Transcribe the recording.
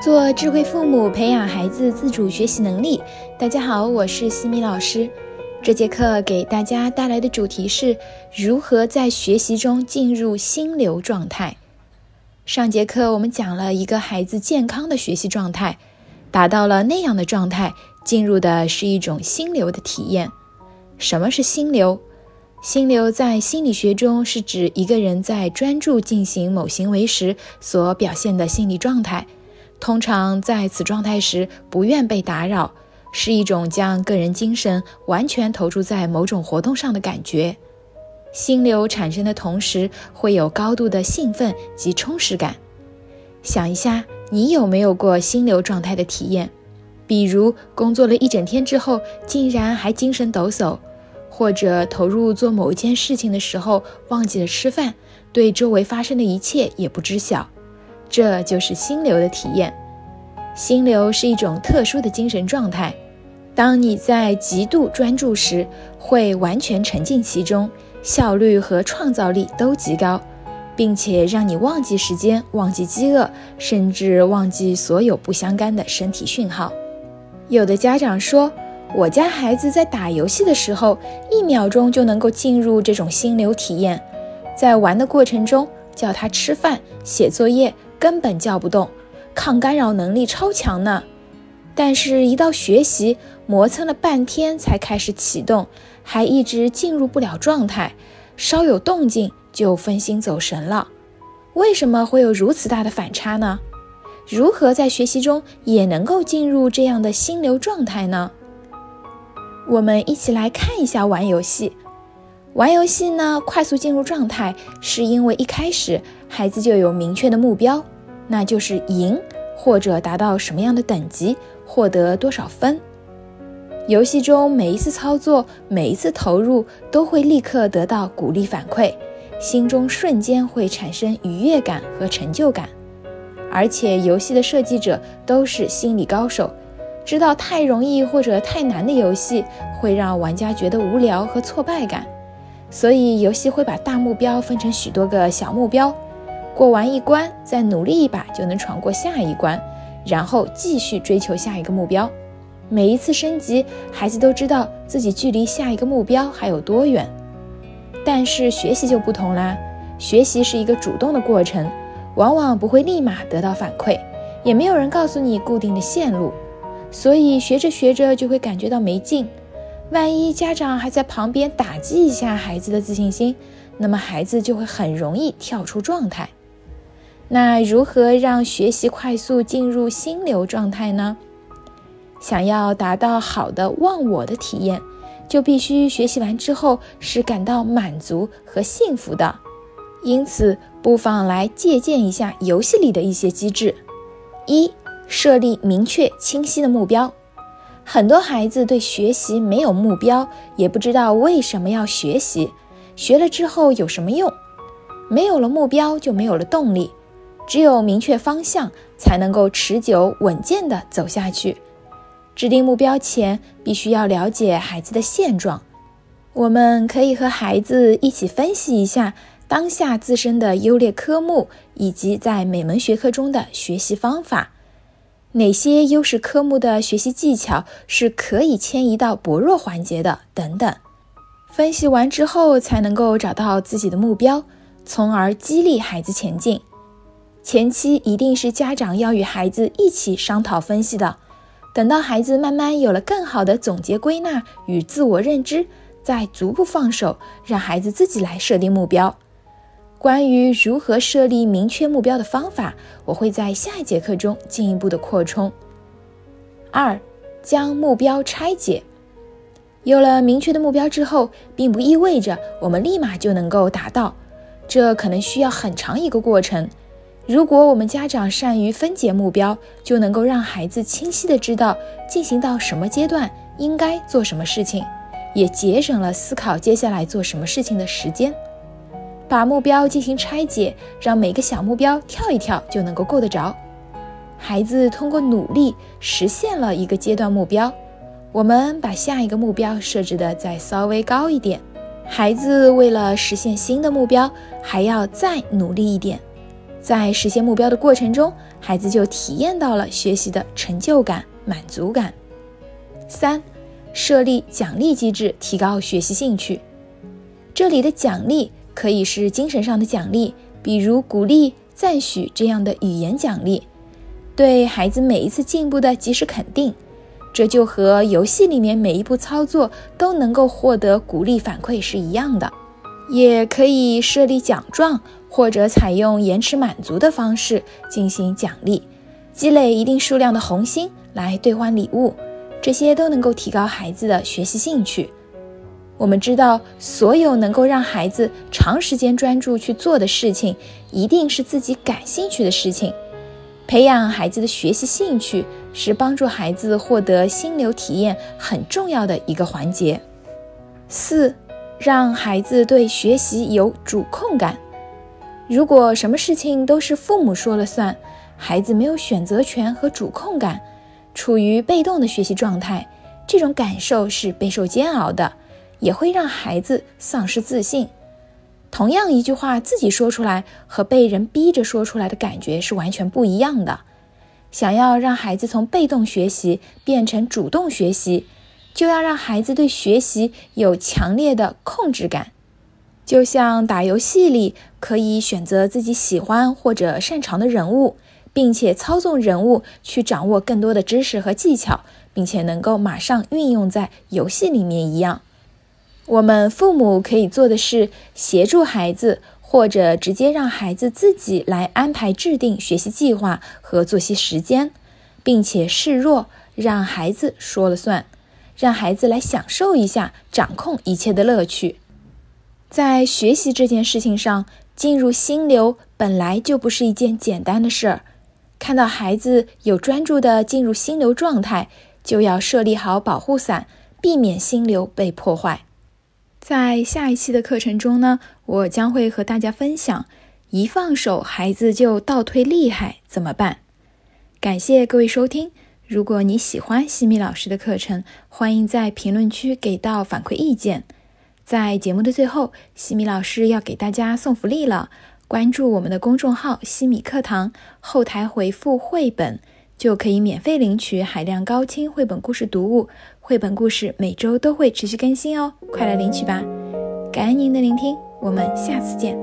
做智慧父母，培养孩子自主学习能力。大家好，我是西米老师。这节课给大家带来的主题是如何在学习中进入心流状态。上节课我们讲了一个孩子健康的学习状态，达到了那样的状态，进入的是一种心流的体验。什么是心流？心流在心理学中是指一个人在专注进行某行为时所表现的心理状态。通常在此状态时，不愿被打扰，是一种将个人精神完全投注在某种活动上的感觉。心流产生的同时，会有高度的兴奋及充实感。想一下，你有没有过心流状态的体验？比如工作了一整天之后，竟然还精神抖擞；或者投入做某一件事情的时候，忘记了吃饭，对周围发生的一切也不知晓。这就是心流的体验。心流是一种特殊的精神状态，当你在极度专注时，会完全沉浸其中，效率和创造力都极高，并且让你忘记时间、忘记饥饿，甚至忘记所有不相干的身体讯号。有的家长说，我家孩子在打游戏的时候，一秒钟就能够进入这种心流体验，在玩的过程中叫他吃饭、写作业。根本叫不动，抗干扰能力超强呢。但是，一到学习，磨蹭了半天才开始启动，还一直进入不了状态，稍有动静就分心走神了。为什么会有如此大的反差呢？如何在学习中也能够进入这样的心流状态呢？我们一起来看一下玩游戏。玩游戏呢，快速进入状态，是因为一开始孩子就有明确的目标，那就是赢或者达到什么样的等级，获得多少分。游戏中每一次操作，每一次投入，都会立刻得到鼓励反馈，心中瞬间会产生愉悦感和成就感。而且游戏的设计者都是心理高手，知道太容易或者太难的游戏会让玩家觉得无聊和挫败感。所以，游戏会把大目标分成许多个小目标，过完一关，再努力一把就能闯过下一关，然后继续追求下一个目标。每一次升级，孩子都知道自己距离下一个目标还有多远。但是学习就不同啦，学习是一个主动的过程，往往不会立马得到反馈，也没有人告诉你固定的线路，所以学着学着就会感觉到没劲。万一家长还在旁边打击一下孩子的自信心，那么孩子就会很容易跳出状态。那如何让学习快速进入心流状态呢？想要达到好的忘我的体验，就必须学习完之后是感到满足和幸福的。因此，不妨来借鉴一下游戏里的一些机制：一、设立明确清晰的目标。很多孩子对学习没有目标，也不知道为什么要学习，学了之后有什么用？没有了目标，就没有了动力。只有明确方向，才能够持久稳健地走下去。制定目标前，必须要了解孩子的现状。我们可以和孩子一起分析一下当下自身的优劣科目，以及在每门学科中的学习方法。哪些优势科目的学习技巧是可以迁移到薄弱环节的？等等，分析完之后才能够找到自己的目标，从而激励孩子前进。前期一定是家长要与孩子一起商讨分析的，等到孩子慢慢有了更好的总结归纳与自我认知，再逐步放手，让孩子自己来设定目标。关于如何设立明确目标的方法，我会在下一节课中进一步的扩充。二，将目标拆解。有了明确的目标之后，并不意味着我们立马就能够达到，这可能需要很长一个过程。如果我们家长善于分解目标，就能够让孩子清晰的知道进行到什么阶段应该做什么事情，也节省了思考接下来做什么事情的时间。把目标进行拆解，让每个小目标跳一跳就能够够得着。孩子通过努力实现了一个阶段目标，我们把下一个目标设置的再稍微高一点。孩子为了实现新的目标，还要再努力一点。在实现目标的过程中，孩子就体验到了学习的成就感、满足感。三、设立奖励机制，提高学习兴趣。这里的奖励可以是精神上的奖励，比如鼓励、赞许这样的语言奖励，对孩子每一次进步的及时肯定。这就和游戏里面每一步操作都能够获得鼓励反馈是一样的。也可以设立奖状，或者采用延迟满足的方式进行奖励，积累一定数量的红心来兑换礼物，这些都能够提高孩子的学习兴趣。我们知道，所有能够让孩子长时间专注去做的事情，一定是自己感兴趣的事情。培养孩子的学习兴趣，是帮助孩子获得心流体验很重要的一个环节。四。让孩子对学习有主控感。如果什么事情都是父母说了算，孩子没有选择权和主控感，处于被动的学习状态，这种感受是备受煎熬的，也会让孩子丧失自信。同样一句话自己说出来和被人逼着说出来的感觉是完全不一样的。想要让孩子从被动学习变成主动学习。就要让孩子对学习有强烈的控制感，就像打游戏里可以选择自己喜欢或者擅长的人物，并且操纵人物去掌握更多的知识和技巧，并且能够马上运用在游戏里面一样。我们父母可以做的是协助孩子，或者直接让孩子自己来安排制定学习计划和作息时间，并且示弱，让孩子说了算。让孩子来享受一下掌控一切的乐趣，在学习这件事情上，进入心流本来就不是一件简单的事儿。看到孩子有专注的进入心流状态，就要设立好保护伞，避免心流被破坏。在下一期的课程中呢，我将会和大家分享，一放手孩子就倒退厉害怎么办？感谢各位收听。如果你喜欢西米老师的课程，欢迎在评论区给到反馈意见。在节目的最后，西米老师要给大家送福利了，关注我们的公众号“西米课堂”，后台回复“绘本”就可以免费领取海量高清绘本故事读物。绘本故事每周都会持续更新哦，快来领取吧！感恩您的聆听，我们下次见。